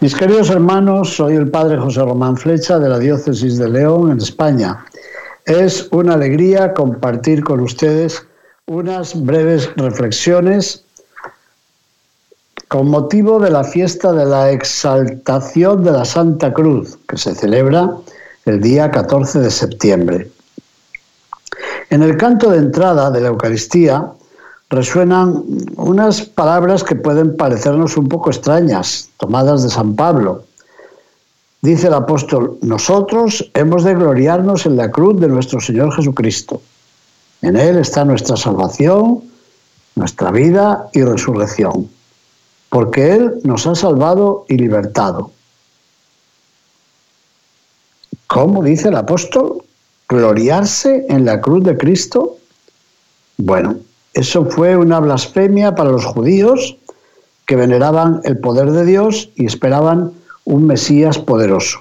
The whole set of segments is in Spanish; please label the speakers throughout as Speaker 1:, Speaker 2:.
Speaker 1: Mis queridos hermanos, soy el Padre José Román Flecha de la Diócesis de León, en España. Es una alegría compartir con ustedes unas breves reflexiones con motivo de la fiesta de la exaltación de la Santa Cruz, que se celebra el día 14 de septiembre. En el canto de entrada de la Eucaristía resuenan unas palabras que pueden parecernos un poco extrañas, tomadas de San Pablo. Dice el apóstol, nosotros hemos de gloriarnos en la cruz de nuestro Señor Jesucristo. En Él está nuestra salvación, nuestra vida y resurrección, porque Él nos ha salvado y libertado. ¿Cómo dice el apóstol? ¿Gloriarse en la cruz de Cristo? Bueno, eso fue una blasfemia para los judíos que veneraban el poder de Dios y esperaban un Mesías poderoso.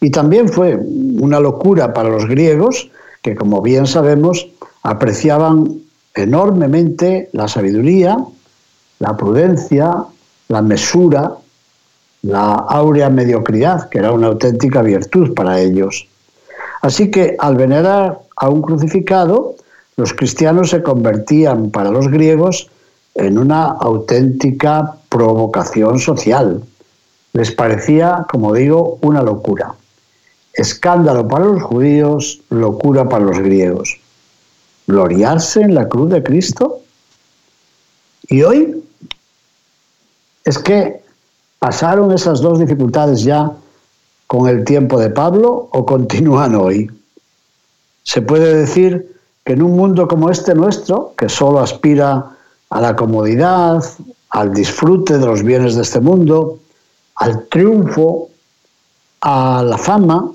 Speaker 1: Y también fue una locura para los griegos que, como bien sabemos, apreciaban enormemente la sabiduría, la prudencia, la mesura, la áurea mediocridad, que era una auténtica virtud para ellos. Así que al venerar a un crucificado, los cristianos se convertían para los griegos en una auténtica provocación social. Les parecía, como digo, una locura. Escándalo para los judíos, locura para los griegos. Gloriarse en la cruz de Cristo. Y hoy es que pasaron esas dos dificultades ya con el tiempo de Pablo o continúan hoy. Se puede decir que en un mundo como este nuestro, que solo aspira a la comodidad, al disfrute de los bienes de este mundo, al triunfo, a la fama,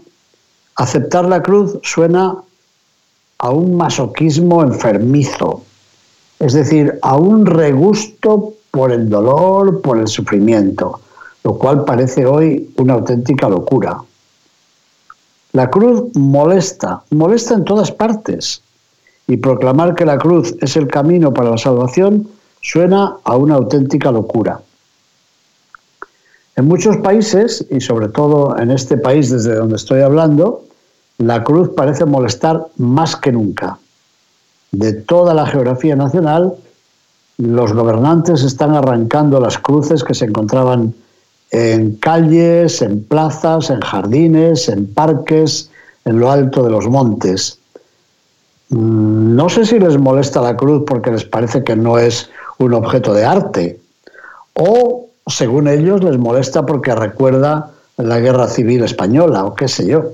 Speaker 1: aceptar la cruz suena a un masoquismo enfermizo, es decir, a un regusto por el dolor, por el sufrimiento, lo cual parece hoy una auténtica locura. La cruz molesta, molesta en todas partes, y proclamar que la cruz es el camino para la salvación suena a una auténtica locura. En muchos países, y sobre todo en este país desde donde estoy hablando, la cruz parece molestar más que nunca. De toda la geografía nacional, los gobernantes están arrancando las cruces que se encontraban en calles, en plazas, en jardines, en parques, en lo alto de los montes. Mm, no sé si les molesta la cruz porque les parece que no es un objeto de arte, o según ellos les molesta porque recuerda la guerra civil española, o qué sé yo,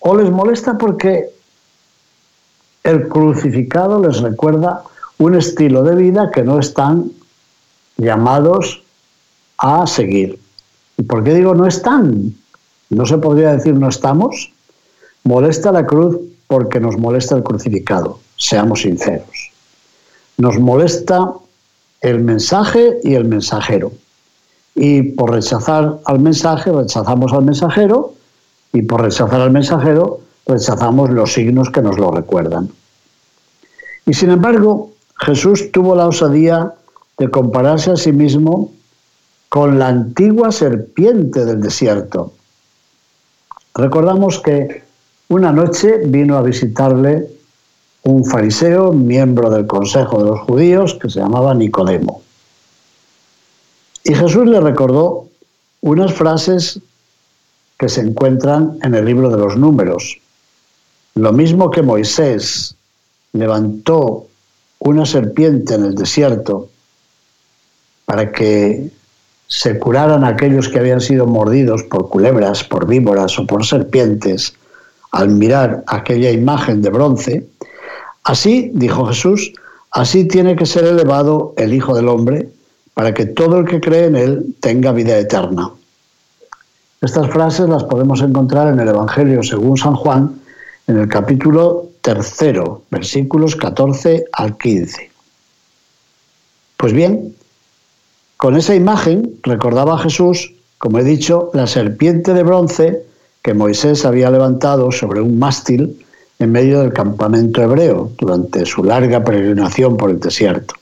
Speaker 1: o les molesta porque el crucificado les recuerda un estilo de vida que no están llamados a seguir. ¿Y por qué digo no están? ¿No se podría decir no estamos? Molesta la cruz porque nos molesta el crucificado, seamos sinceros. Nos molesta el mensaje y el mensajero. Y por rechazar al mensaje, rechazamos al mensajero, y por rechazar al mensajero, rechazamos los signos que nos lo recuerdan. Y sin embargo, Jesús tuvo la osadía de compararse a sí mismo con la antigua serpiente del desierto. Recordamos que una noche vino a visitarle un fariseo, miembro del Consejo de los Judíos, que se llamaba Nicodemo. Y Jesús le recordó unas frases que se encuentran en el libro de los números. Lo mismo que Moisés levantó una serpiente en el desierto para que se curaran aquellos que habían sido mordidos por culebras, por víboras o por serpientes, al mirar aquella imagen de bronce, así, dijo Jesús, así tiene que ser elevado el Hijo del Hombre, para que todo el que cree en Él tenga vida eterna. Estas frases las podemos encontrar en el Evangelio según San Juan, en el capítulo tercero, versículos 14 al 15. Pues bien, con esa imagen recordaba Jesús, como he dicho, la serpiente de bronce que Moisés había levantado sobre un mástil en medio del campamento hebreo durante su larga peregrinación por el desierto.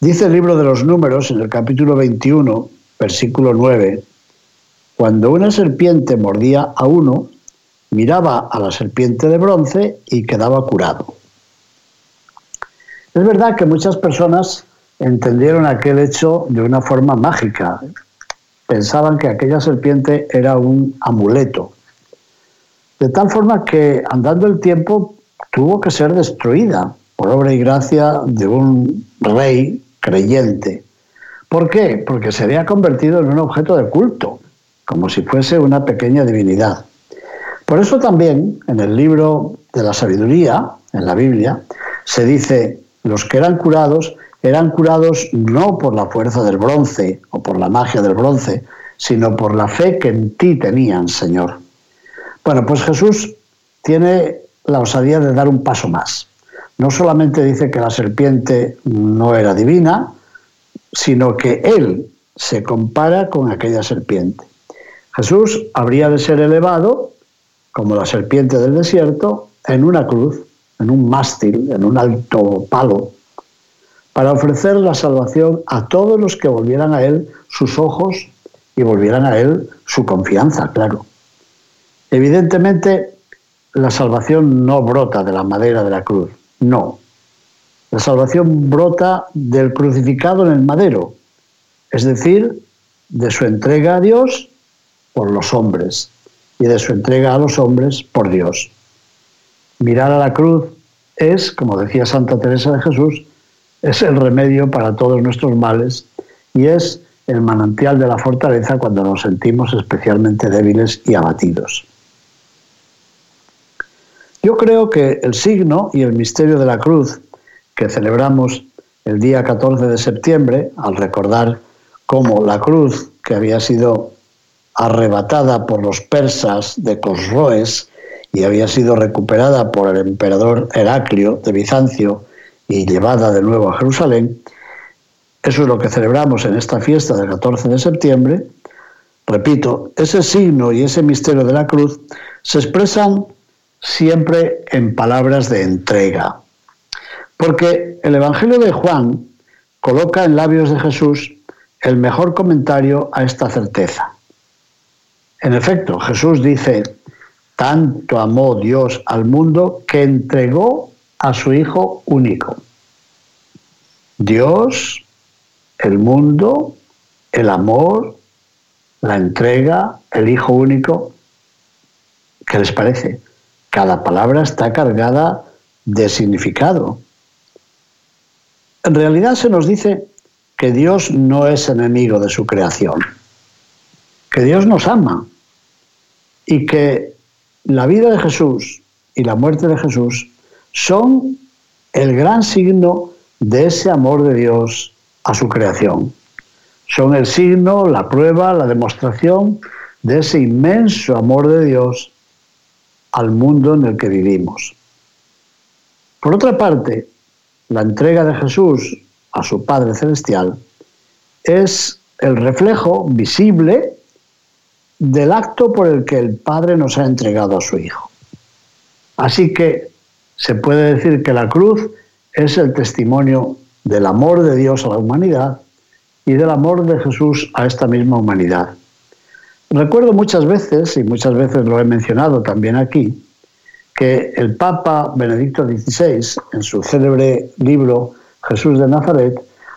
Speaker 1: Dice el libro de los números en el capítulo 21, versículo 9, cuando una serpiente mordía a uno, miraba a la serpiente de bronce y quedaba curado. Es verdad que muchas personas entendieron aquel hecho de una forma mágica. Pensaban que aquella serpiente era un amuleto. De tal forma que andando el tiempo tuvo que ser destruida por obra y gracia de un rey creyente. ¿Por qué? Porque se había convertido en un objeto de culto, como si fuese una pequeña divinidad. Por eso también en el libro de la sabiduría, en la Biblia, se dice, los que eran curados eran curados no por la fuerza del bronce o por la magia del bronce, sino por la fe que en ti tenían, Señor. Bueno, pues Jesús tiene la osadía de dar un paso más. No solamente dice que la serpiente no era divina, sino que Él se compara con aquella serpiente. Jesús habría de ser elevado, como la serpiente del desierto, en una cruz, en un mástil, en un alto palo, para ofrecer la salvación a todos los que volvieran a Él sus ojos y volvieran a Él su confianza, claro. Evidentemente, la salvación no brota de la madera de la cruz, no. La salvación brota del crucificado en el madero, es decir, de su entrega a Dios por los hombres y de su entrega a los hombres por Dios. Mirar a la cruz es, como decía Santa Teresa de Jesús, es el remedio para todos nuestros males y es el manantial de la fortaleza cuando nos sentimos especialmente débiles y abatidos. Yo creo que el signo y el misterio de la cruz que celebramos el día 14 de septiembre, al recordar cómo la cruz que había sido arrebatada por los persas de Cosroes y había sido recuperada por el emperador Heraclio de Bizancio y llevada de nuevo a Jerusalén, eso es lo que celebramos en esta fiesta del 14 de septiembre. Repito, ese signo y ese misterio de la cruz se expresan siempre en palabras de entrega, porque el Evangelio de Juan coloca en labios de Jesús el mejor comentario a esta certeza. En efecto, Jesús dice, tanto amó Dios al mundo que entregó a su Hijo único. Dios, el mundo, el amor, la entrega, el Hijo único. ¿Qué les parece? Cada palabra está cargada de significado. En realidad se nos dice que Dios no es enemigo de su creación, que Dios nos ama y que la vida de Jesús y la muerte de Jesús son el gran signo de ese amor de Dios a su creación. Son el signo, la prueba, la demostración de ese inmenso amor de Dios al mundo en el que vivimos. Por otra parte, la entrega de Jesús a su Padre Celestial es el reflejo visible del acto por el que el Padre nos ha entregado a su Hijo. Así que se puede decir que la cruz es el testimonio del amor de Dios a la humanidad y del amor de Jesús a esta misma humanidad. Recuerdo muchas veces, y muchas veces lo he mencionado también aquí, que el Papa Benedicto XVI, en su célebre libro Jesús de Nazaret,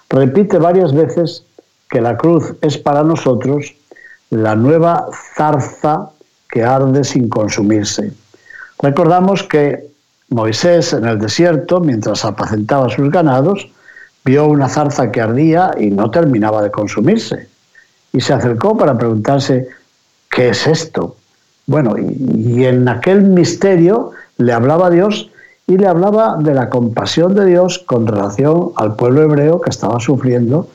Speaker 1: repite varias veces que la cruz es para nosotros la nueva zarza que arde sin consumirse. Recordamos que Moisés en el desierto, mientras apacentaba sus ganados, vio una zarza que ardía y no terminaba de consumirse. Y se acercó para preguntarse, ¿qué es esto? Bueno, y, en aquel misterio le hablaba Dios y le hablaba de la compasión de Dios con relación al pueblo hebreo que estaba sufriendo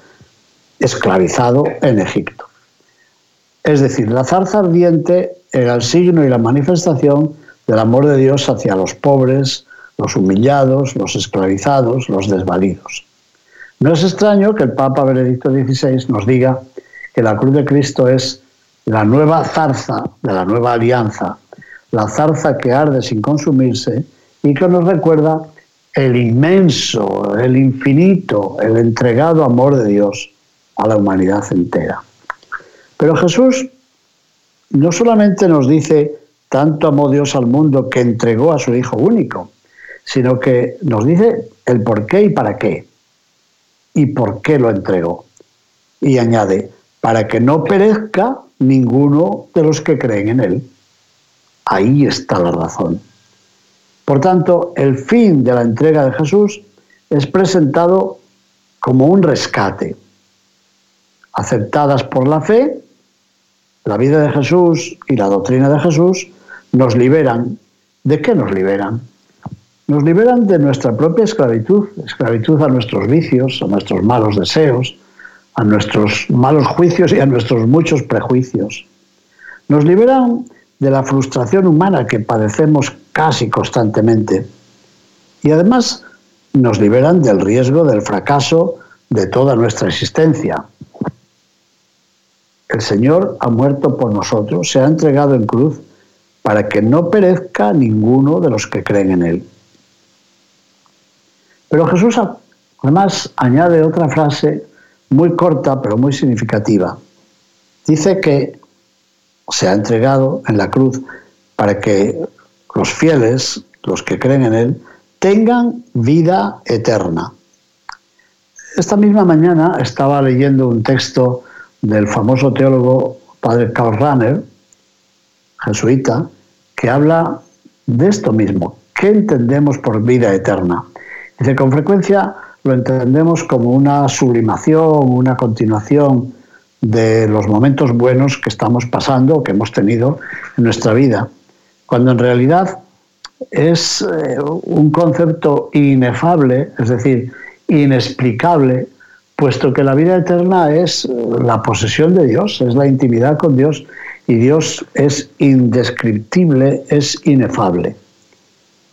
Speaker 1: esclavizado en Egipto. Es decir, la zarza ardiente era el signo y la manifestación del amor de Dios hacia los pobres, los humillados, los esclavizados, los desvalidos. No es extraño que el Papa Benedicto XVI nos diga que la cruz de Cristo es la nueva zarza de la nueva alianza, la zarza que arde sin consumirse y que nos recuerda el inmenso, el infinito, el entregado amor de Dios a la humanidad entera. Pero Jesús no solamente nos dice tanto amó Dios al mundo que entregó a su Hijo único, sino que nos dice el por qué y para qué. Y por qué lo entregó. Y añade, para que no perezca ninguno de los que creen en Él. Ahí está la razón. Por tanto, el fin de la entrega de Jesús es presentado como un rescate. Aceptadas por la fe, la vida de Jesús y la doctrina de Jesús nos liberan. ¿De qué nos liberan? Nos liberan de nuestra propia esclavitud, esclavitud a nuestros vicios, a nuestros malos deseos, a nuestros malos juicios y a nuestros muchos prejuicios. Nos liberan de la frustración humana que padecemos casi constantemente. Y además nos liberan del riesgo del fracaso de toda nuestra existencia. El Señor ha muerto por nosotros, se ha entregado en cruz para que no perezca ninguno de los que creen en Él. Pero Jesús además añade otra frase muy corta pero muy significativa. Dice que se ha entregado en la cruz para que los fieles, los que creen en Él, tengan vida eterna. Esta misma mañana estaba leyendo un texto del famoso teólogo padre Karl Rahner, jesuita, que habla de esto mismo. ¿Qué entendemos por vida eterna? Dice, con frecuencia lo entendemos como una sublimación, una continuación de los momentos buenos que estamos pasando que hemos tenido en nuestra vida, cuando en realidad es eh, un concepto inefable, es decir, inexplicable, puesto que la vida eterna es la posesión de Dios, es la intimidad con Dios y Dios es indescriptible, es inefable.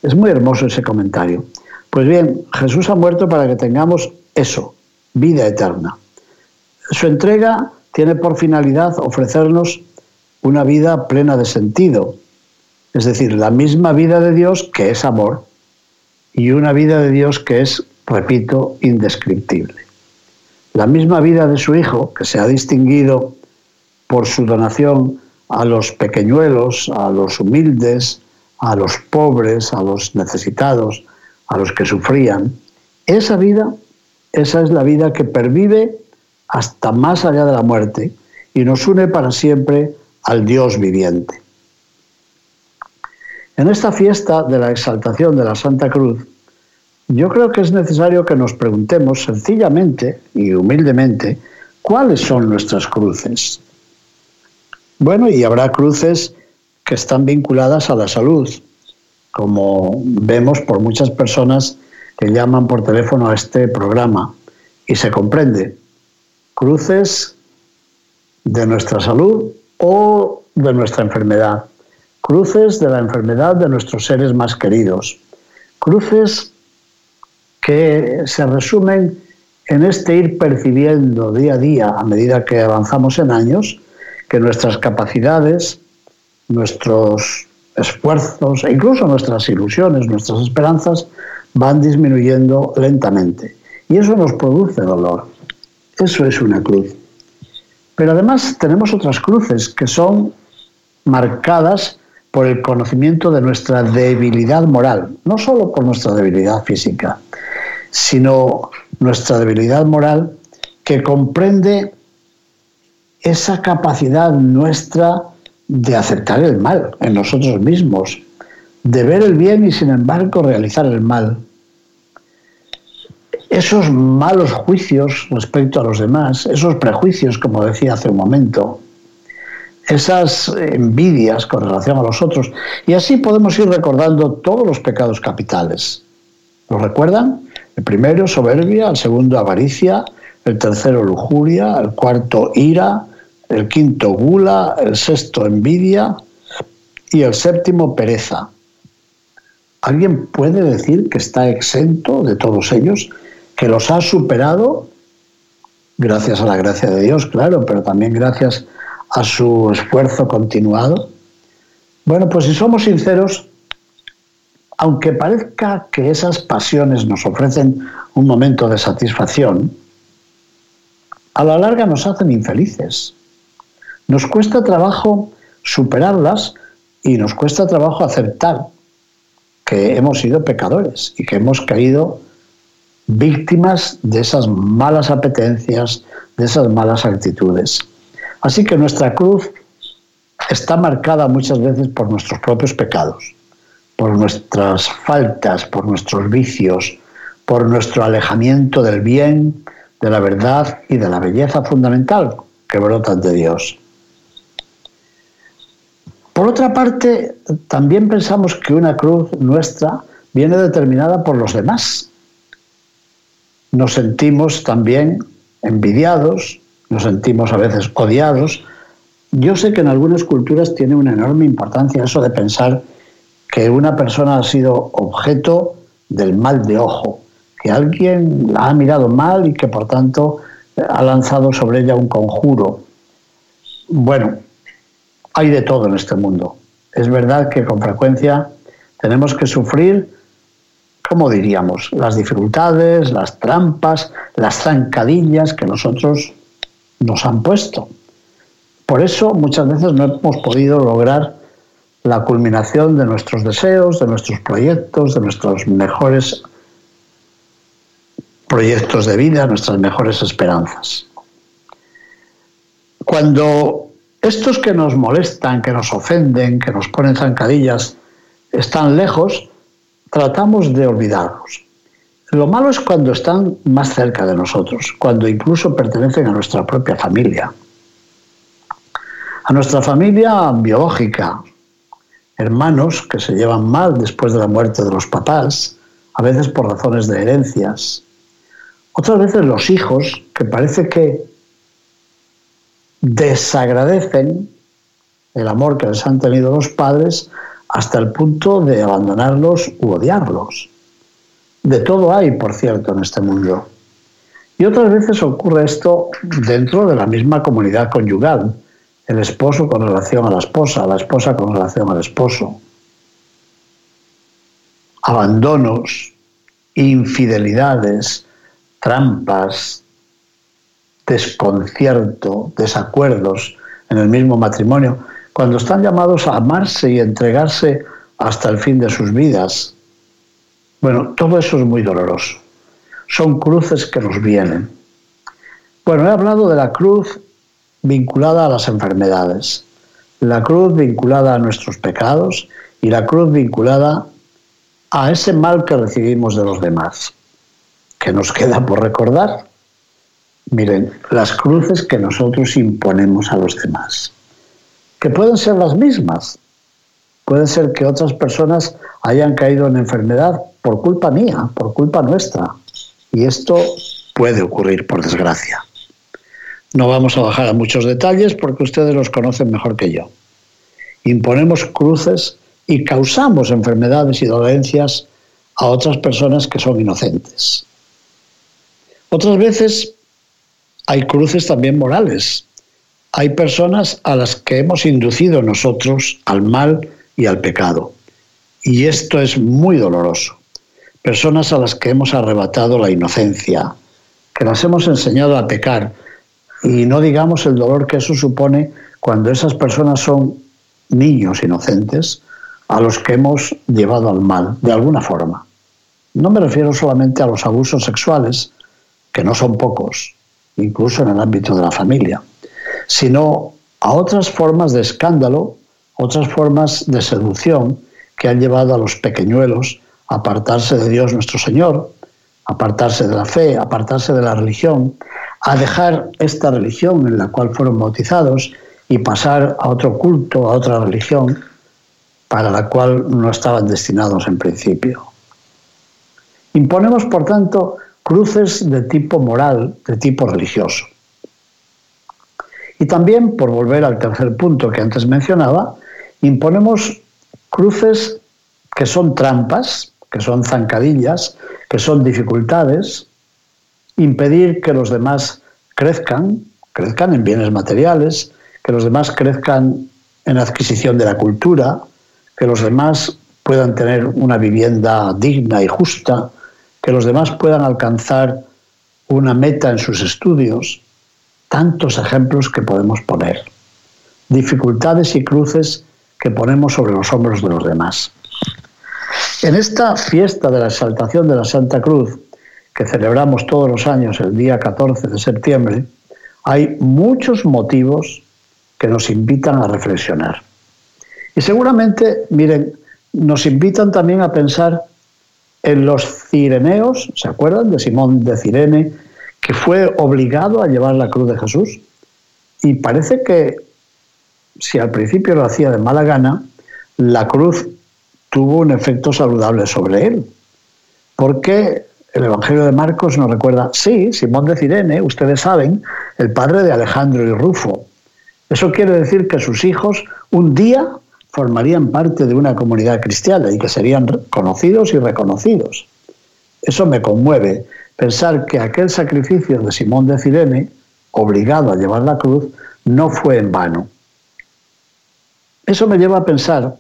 Speaker 1: Es muy hermoso ese comentario. Pues bien, Jesús ha muerto para que tengamos eso, vida eterna. Su entrega tiene por finalidad ofrecernos una vida plena de sentido, es decir, la misma vida de Dios que es amor y una vida de Dios que es, repito, indescriptible. La misma vida de su Hijo, que se ha distinguido por su donación a los pequeñuelos, a los humildes, a los pobres, a los necesitados, a los que sufrían. Esa vida, esa es la vida que pervive hasta más allá de la muerte y nos une para siempre al Dios viviente. En esta fiesta de la exaltación de la Santa Cruz, yo creo que es necesario que nos preguntemos sencillamente y humildemente cuáles son nuestras cruces. Bueno, y habrá cruces que están vinculadas a la salud, como vemos por muchas personas que llaman por teléfono a este programa, y se comprende. Cruces de nuestra salud o de nuestra enfermedad, cruces de la enfermedad de nuestros seres más queridos, cruces que se resumen en este ir percibiendo día a día, a medida que avanzamos en años, que nuestras capacidades, nuestros esfuerzos e incluso nuestras ilusiones, nuestras esperanzas van disminuyendo lentamente. Y eso nos produce dolor. Eso es una cruz. Pero además tenemos otras cruces que son marcadas por el conocimiento de nuestra debilidad moral, no solo por nuestra debilidad física, sino nuestra debilidad moral que comprende esa capacidad nuestra de aceptar el mal en nosotros mismos, de ver el bien y sin embargo realizar el mal. Esos malos juicios respecto a los demás, esos prejuicios, como decía hace un momento, esas envidias con relación a los otros. Y así podemos ir recordando todos los pecados capitales. ¿Lo recuerdan? El primero, soberbia, el segundo, avaricia, el tercero, lujuria, el cuarto, ira, el quinto, gula, el sexto, envidia y el séptimo, pereza. ¿Alguien puede decir que está exento de todos ellos? ¿Que los ha superado? Gracias a la gracia de Dios, claro, pero también gracias a su esfuerzo continuado. Bueno, pues si somos sinceros, aunque parezca que esas pasiones nos ofrecen un momento de satisfacción, a la larga nos hacen infelices. Nos cuesta trabajo superarlas y nos cuesta trabajo aceptar que hemos sido pecadores y que hemos caído víctimas de esas malas apetencias, de esas malas actitudes. Así que nuestra cruz está marcada muchas veces por nuestros propios pecados, por nuestras faltas, por nuestros vicios, por nuestro alejamiento del bien, de la verdad y de la belleza fundamental que brotan de Dios. Por otra parte, también pensamos que una cruz nuestra viene determinada por los demás. Nos sentimos también envidiados, nos sentimos a veces odiados. Yo sé que en algunas culturas tiene una enorme importancia eso de pensar que una persona ha sido objeto del mal de ojo, que alguien la ha mirado mal y que por tanto ha lanzado sobre ella un conjuro. Bueno, hay de todo en este mundo. Es verdad que con frecuencia tenemos que sufrir, ¿cómo diríamos? Las dificultades, las trampas, las zancadillas que nosotros nos han puesto. Por eso muchas veces no hemos podido lograr la culminación de nuestros deseos, de nuestros proyectos, de nuestros mejores proyectos de vida, nuestras mejores esperanzas. Cuando estos que nos molestan, que nos ofenden, que nos ponen zancadillas, están lejos, tratamos de olvidarlos. Lo malo es cuando están más cerca de nosotros, cuando incluso pertenecen a nuestra propia familia. A nuestra familia biológica, hermanos que se llevan mal después de la muerte de los papás, a veces por razones de herencias. Otras veces los hijos, que parece que desagradecen el amor que les han tenido los padres hasta el punto de abandonarlos u odiarlos. De todo hay, por cierto, en este mundo. Y otras veces ocurre esto dentro de la misma comunidad conyugal, el esposo con relación a la esposa, la esposa con relación al esposo. Abandonos, infidelidades, trampas, desconcierto, desacuerdos en el mismo matrimonio, cuando están llamados a amarse y entregarse hasta el fin de sus vidas. Bueno, todo eso es muy doloroso. Son cruces que nos vienen. Bueno, he hablado de la cruz vinculada a las enfermedades, la cruz vinculada a nuestros pecados y la cruz vinculada a ese mal que recibimos de los demás. que nos queda por recordar? Miren, las cruces que nosotros imponemos a los demás, que pueden ser las mismas. Puede ser que otras personas hayan caído en enfermedad por culpa mía, por culpa nuestra. Y esto puede ocurrir, por desgracia. No vamos a bajar a muchos detalles porque ustedes los conocen mejor que yo. Imponemos cruces y causamos enfermedades y dolencias a otras personas que son inocentes. Otras veces hay cruces también morales. Hay personas a las que hemos inducido nosotros al mal y al pecado. Y esto es muy doloroso. Personas a las que hemos arrebatado la inocencia, que las hemos enseñado a pecar. Y no digamos el dolor que eso supone cuando esas personas son niños inocentes a los que hemos llevado al mal, de alguna forma. No me refiero solamente a los abusos sexuales, que no son pocos, incluso en el ámbito de la familia, sino a otras formas de escándalo, otras formas de seducción que han llevado a los pequeñuelos a apartarse de Dios nuestro Señor, apartarse de la fe, apartarse de la religión, a dejar esta religión en la cual fueron bautizados y pasar a otro culto, a otra religión, para la cual no estaban destinados en principio. Imponemos, por tanto, cruces de tipo moral, de tipo religioso. Y también, por volver al tercer punto que antes mencionaba, imponemos cruces que son trampas, que son zancadillas, que son dificultades, impedir que los demás crezcan, crezcan en bienes materiales, que los demás crezcan en adquisición de la cultura, que los demás puedan tener una vivienda digna y justa, que los demás puedan alcanzar una meta en sus estudios. Tantos ejemplos que podemos poner. Dificultades y cruces que ponemos sobre los hombros de los demás. En esta fiesta de la exaltación de la Santa Cruz, que celebramos todos los años el día 14 de septiembre, hay muchos motivos que nos invitan a reflexionar. Y seguramente, miren, nos invitan también a pensar en los cireneos, ¿se acuerdan de Simón de Cirene, que fue obligado a llevar la cruz de Jesús? Y parece que si al principio lo hacía de mala gana, la cruz tuvo un efecto saludable sobre él. Porque el Evangelio de Marcos nos recuerda, sí, Simón de Cirene, ustedes saben, el padre de Alejandro y Rufo. Eso quiere decir que sus hijos un día formarían parte de una comunidad cristiana y que serían conocidos y reconocidos. Eso me conmueve, pensar que aquel sacrificio de Simón de Cirene, obligado a llevar la cruz, no fue en vano. Eso me lleva a pensar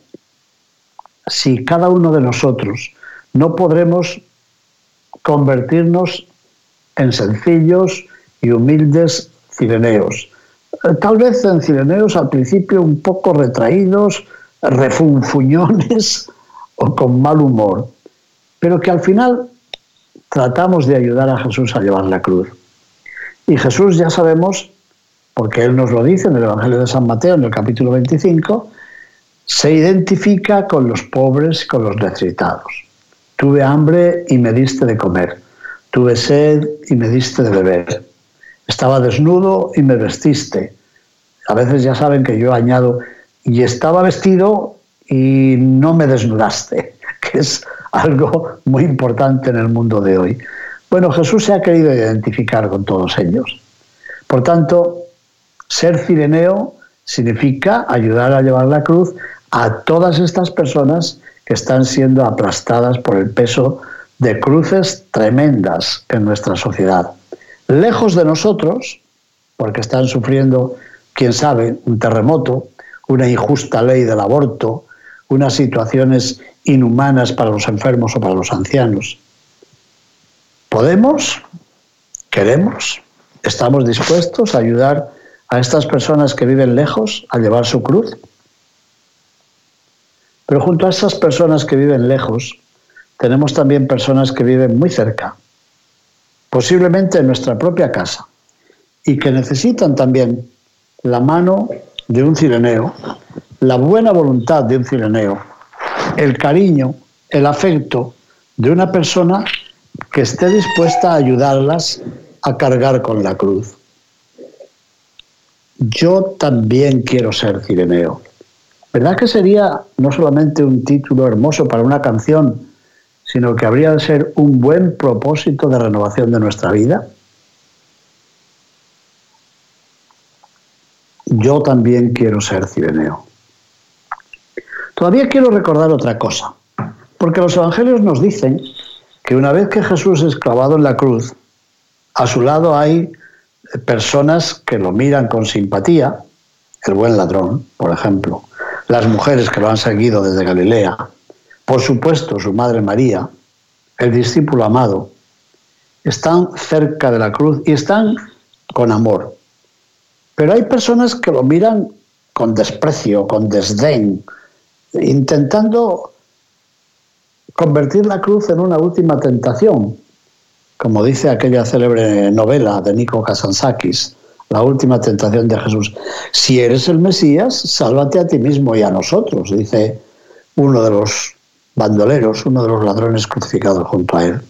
Speaker 1: si cada uno de nosotros no podremos convertirnos en sencillos y humildes cireneos. Eh, tal vez en cireneos al principio un poco retraídos, refunfuñones o con mal humor, pero que al final tratamos de ayudar a Jesús a llevar la cruz. Y Jesús ya sabemos, porque Él nos lo dice en el Evangelio de San Mateo, en el capítulo 25, se identifica con los pobres y con los necesitados. Tuve hambre y me diste de comer. Tuve sed y me diste de beber. Estaba desnudo y me vestiste. A veces ya saben que yo añado, y estaba vestido y no me desnudaste, que es algo muy importante en el mundo de hoy. Bueno, Jesús se ha querido identificar con todos ellos. Por tanto, ser cireneo significa ayudar a llevar la cruz a todas estas personas que están siendo aplastadas por el peso de cruces tremendas en nuestra sociedad. Lejos de nosotros, porque están sufriendo, quién sabe, un terremoto, una injusta ley del aborto, unas situaciones inhumanas para los enfermos o para los ancianos. ¿Podemos? ¿Queremos? ¿Estamos dispuestos a ayudar a estas personas que viven lejos a llevar su cruz? Pero junto a esas personas que viven lejos, tenemos también personas que viven muy cerca, posiblemente en nuestra propia casa, y que necesitan también la mano de un cireneo, la buena voluntad de un cireneo, el cariño, el afecto de una persona que esté dispuesta a ayudarlas a cargar con la cruz. Yo también quiero ser cireneo. ¿Verdad que sería no solamente un título hermoso para una canción, sino que habría de ser un buen propósito de renovación de nuestra vida? Yo también quiero ser cireneo. Todavía quiero recordar otra cosa, porque los evangelios nos dicen que una vez que Jesús es clavado en la cruz, a su lado hay personas que lo miran con simpatía, el buen ladrón, por ejemplo, las mujeres que lo han seguido desde Galilea, por supuesto su madre María, el discípulo amado, están cerca de la cruz y están con amor. Pero hay personas que lo miran con desprecio, con desdén, intentando convertir la cruz en una última tentación, como dice aquella célebre novela de Nico Kazansakis, la última tentación de Jesús. Si eres el Mesías, sálvate a ti mismo y a nosotros, dice uno de los bandoleros, uno de los ladrones crucificados junto a él.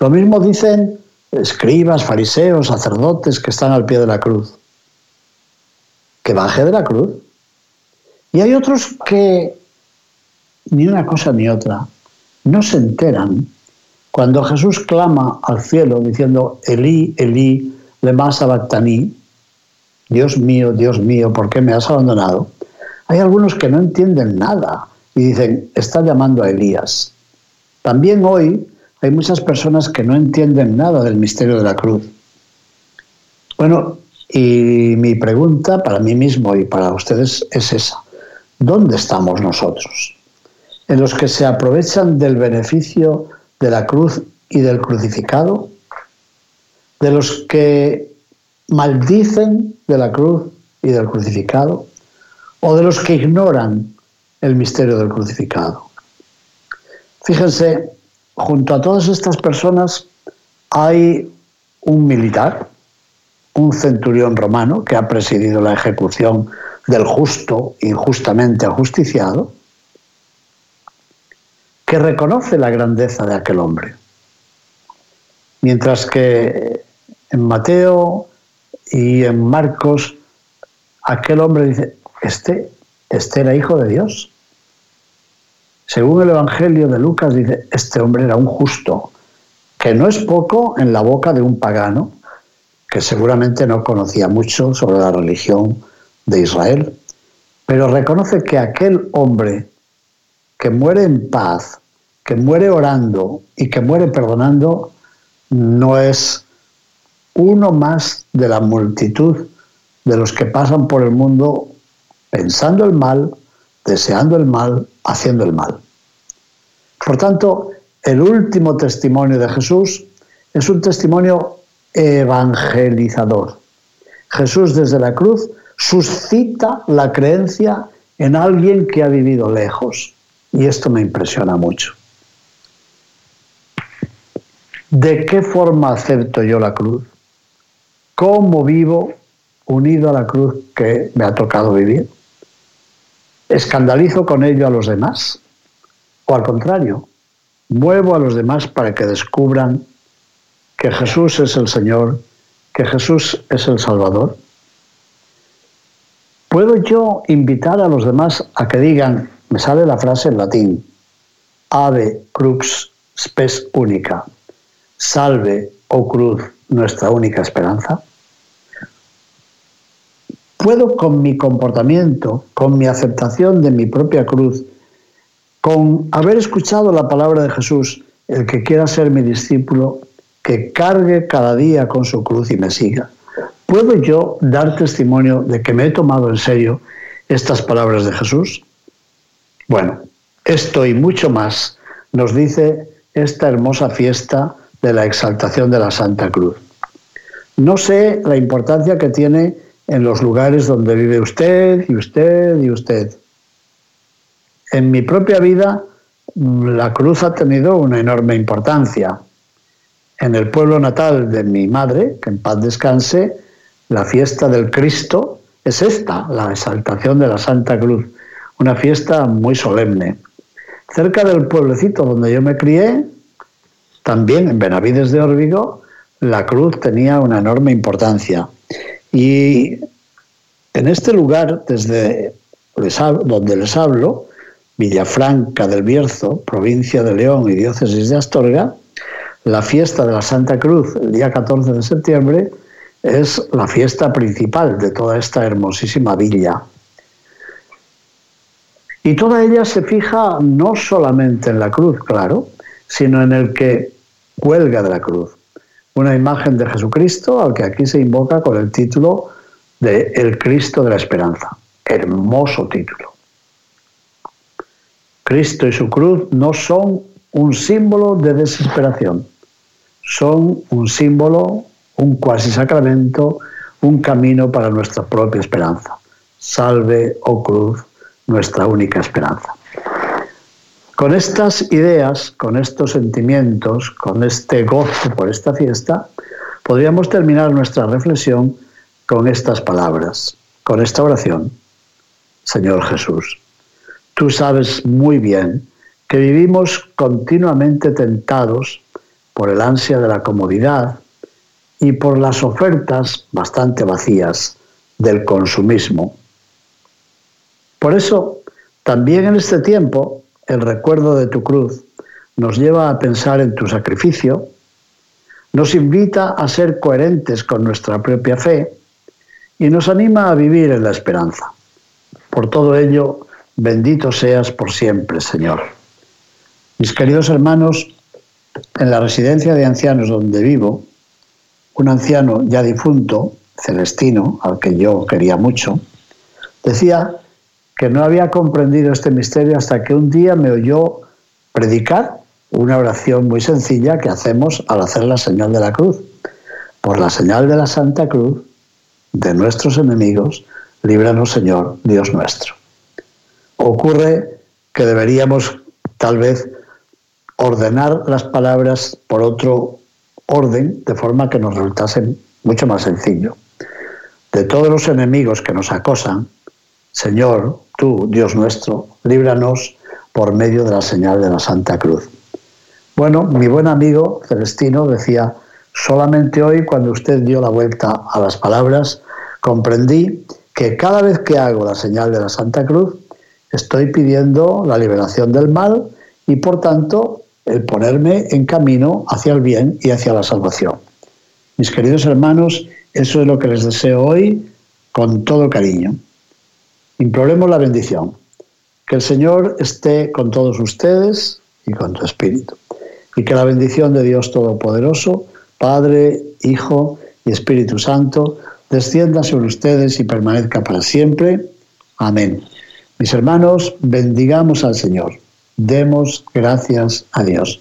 Speaker 1: Lo mismo dicen escribas, fariseos, sacerdotes que están al pie de la cruz. que baje de la cruz. Y hay otros que ni una cosa ni otra no se enteran cuando Jesús clama al cielo diciendo, Elí, Elí, lema sabactaní, Dios mío, Dios mío, ¿por qué me has abandonado? Hay algunos que no entienden nada y dicen, está llamando a Elías. También hoy hay muchas personas que no entienden nada del misterio de la cruz. Bueno, y mi pregunta para mí mismo y para ustedes es esa. ¿Dónde estamos nosotros? ¿En los que se aprovechan del beneficio de la cruz y del crucificado? ¿De los que maldicen de la cruz y del crucificado? ¿O de los que ignoran el misterio del crucificado? Fíjense, junto a todas estas personas hay un militar, un centurión romano que ha presidido la ejecución del justo injustamente ajusticiado, que reconoce la grandeza de aquel hombre. Mientras que en Mateo y en Marcos aquel hombre dice, este, este era hijo de Dios. Según el Evangelio de Lucas dice, este hombre era un justo, que no es poco en la boca de un pagano, que seguramente no conocía mucho sobre la religión de Israel, pero reconoce que aquel hombre que muere en paz, que muere orando y que muere perdonando, no es uno más de la multitud de los que pasan por el mundo pensando el mal, deseando el mal, haciendo el mal. Por tanto, el último testimonio de Jesús es un testimonio evangelizador. Jesús desde la cruz suscita la creencia en alguien que ha vivido lejos. Y esto me impresiona mucho. ¿De qué forma acepto yo la cruz? ¿Cómo vivo unido a la cruz que me ha tocado vivir? ¿Escandalizo con ello a los demás? ¿O al contrario, muevo a los demás para que descubran que Jesús es el Señor, que Jesús es el Salvador? ¿Puedo yo invitar a los demás a que digan, me sale la frase en latín, ave crux spes única, salve, oh cruz, nuestra única esperanza? ¿Puedo con mi comportamiento, con mi aceptación de mi propia cruz, con haber escuchado la palabra de Jesús, el que quiera ser mi discípulo, que cargue cada día con su cruz y me siga? ¿Puedo yo dar testimonio de que me he tomado en serio estas palabras de Jesús? Bueno, esto y mucho más nos dice esta hermosa fiesta de la exaltación de la Santa Cruz. No sé la importancia que tiene en los lugares donde vive usted y usted y usted. En mi propia vida la cruz ha tenido una enorme importancia. En el pueblo natal de mi madre, que en paz descanse, la fiesta del Cristo es esta, la exaltación de la Santa Cruz, una fiesta muy solemne. Cerca del pueblecito donde yo me crié, también en Benavides de Órbigo, la cruz tenía una enorme importancia. Y en este lugar, desde donde les hablo, Villafranca del Bierzo, provincia de León y diócesis de Astorga, la fiesta de la Santa Cruz, el día 14 de septiembre, es la fiesta principal de toda esta hermosísima villa. Y toda ella se fija no solamente en la cruz, claro, sino en el que cuelga de la cruz, una imagen de Jesucristo al que aquí se invoca con el título de El Cristo de la Esperanza. Hermoso título. Cristo y su cruz no son un símbolo de desesperación, son un símbolo, un cuasi sacramento, un camino para nuestra propia esperanza. Salve, oh cruz, nuestra única esperanza. Con estas ideas, con estos sentimientos, con este gozo por esta fiesta, podríamos terminar nuestra reflexión con estas palabras, con esta oración. Señor Jesús, tú sabes muy bien que vivimos continuamente tentados por el ansia de la comodidad y por las ofertas bastante vacías del consumismo. Por eso, también en este tiempo, el recuerdo de tu cruz nos lleva a pensar en tu sacrificio, nos invita a ser coherentes con nuestra propia fe y nos anima a vivir en la esperanza. Por todo ello, bendito seas por siempre, Señor. Mis queridos hermanos, en la residencia de ancianos donde vivo, un anciano ya difunto, Celestino, al que yo quería mucho, decía que no había comprendido este misterio hasta que un día me oyó predicar una oración muy sencilla que hacemos al hacer la señal de la cruz. Por la señal de la Santa Cruz, de nuestros enemigos, líbranos Señor, Dios nuestro. Ocurre que deberíamos tal vez ordenar las palabras por otro orden, de forma que nos resultase mucho más sencillo. De todos los enemigos que nos acosan, Señor, tú, Dios nuestro, líbranos por medio de la señal de la Santa Cruz. Bueno, mi buen amigo Celestino decía, solamente hoy cuando usted dio la vuelta a las palabras, comprendí que cada vez que hago la señal de la Santa Cruz, estoy pidiendo la liberación del mal y por tanto el ponerme en camino hacia el bien y hacia la salvación. Mis queridos hermanos, eso es lo que les deseo hoy con todo cariño. Imploremos la bendición. Que el Señor esté con todos ustedes y con tu espíritu y que la bendición de Dios Todopoderoso, Padre, Hijo y Espíritu Santo, descienda sobre ustedes y permanezca para siempre. Amén. Mis hermanos, bendigamos al Señor. Demos gracias a Dios.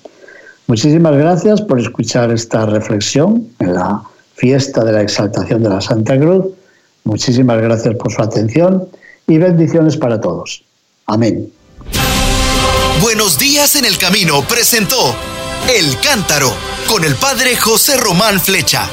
Speaker 1: Muchísimas gracias por escuchar esta reflexión en la fiesta de la exaltación de la Santa Cruz. Muchísimas gracias por su atención y bendiciones para todos. Amén.
Speaker 2: Buenos días en el camino presentó el Cántaro con el padre José Román Flecha.